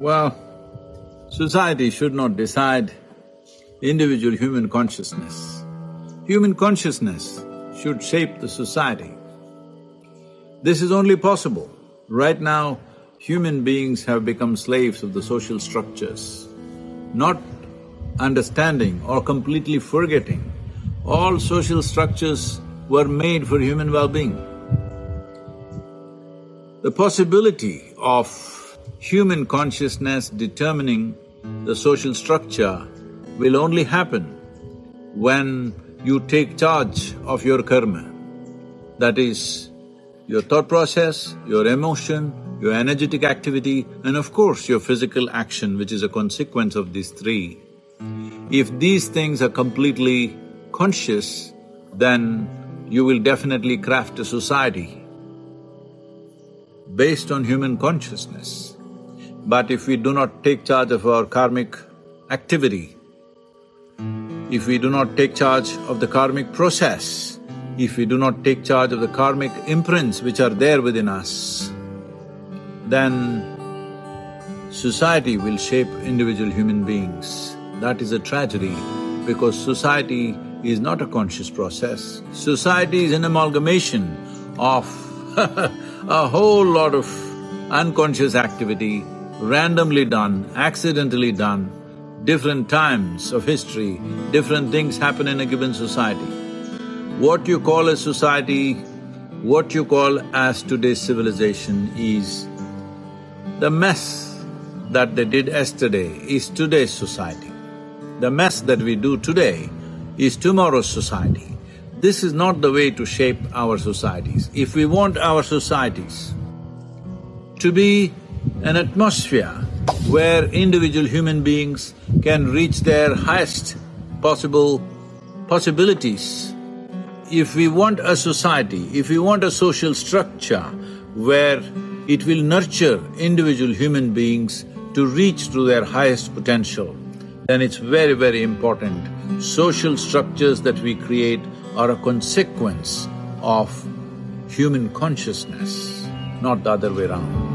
Well, society should not decide individual human consciousness. Human consciousness should shape the society. This is only possible. Right now, human beings have become slaves of the social structures, not understanding or completely forgetting all social structures were made for human well-being. The possibility of human consciousness determining the social structure will only happen when you take charge of your karma. That is, your thought process, your emotion, your energetic activity, and of course your physical action, which is a consequence of these three. If these things are completely conscious, then you will definitely craft a society based on human consciousness. But if we do not take charge of our karmic activity, if we do not take charge of the karmic process, if we do not take charge of the karmic imprints which are there within us, then society will shape individual human beings. That is a tragedy because society is not a conscious process. Society is an amalgamation of a whole lot of unconscious activity, randomly done, accidentally done, different times of history, different things happen in a given society. What you call a society, what you call as today's civilization is the mess that they did yesterday is today's society. The mess that we do today is tomorrow's society. This is not the way to shape our societies. If we want our societies to be an atmosphere where individual human beings can reach their highest possible possibilities, if we want a society, if we want a social structure where it will nurture individual human beings to reach to their highest potential, then it's very, very important social structures that we create are a consequence of human consciousness, not the other way around.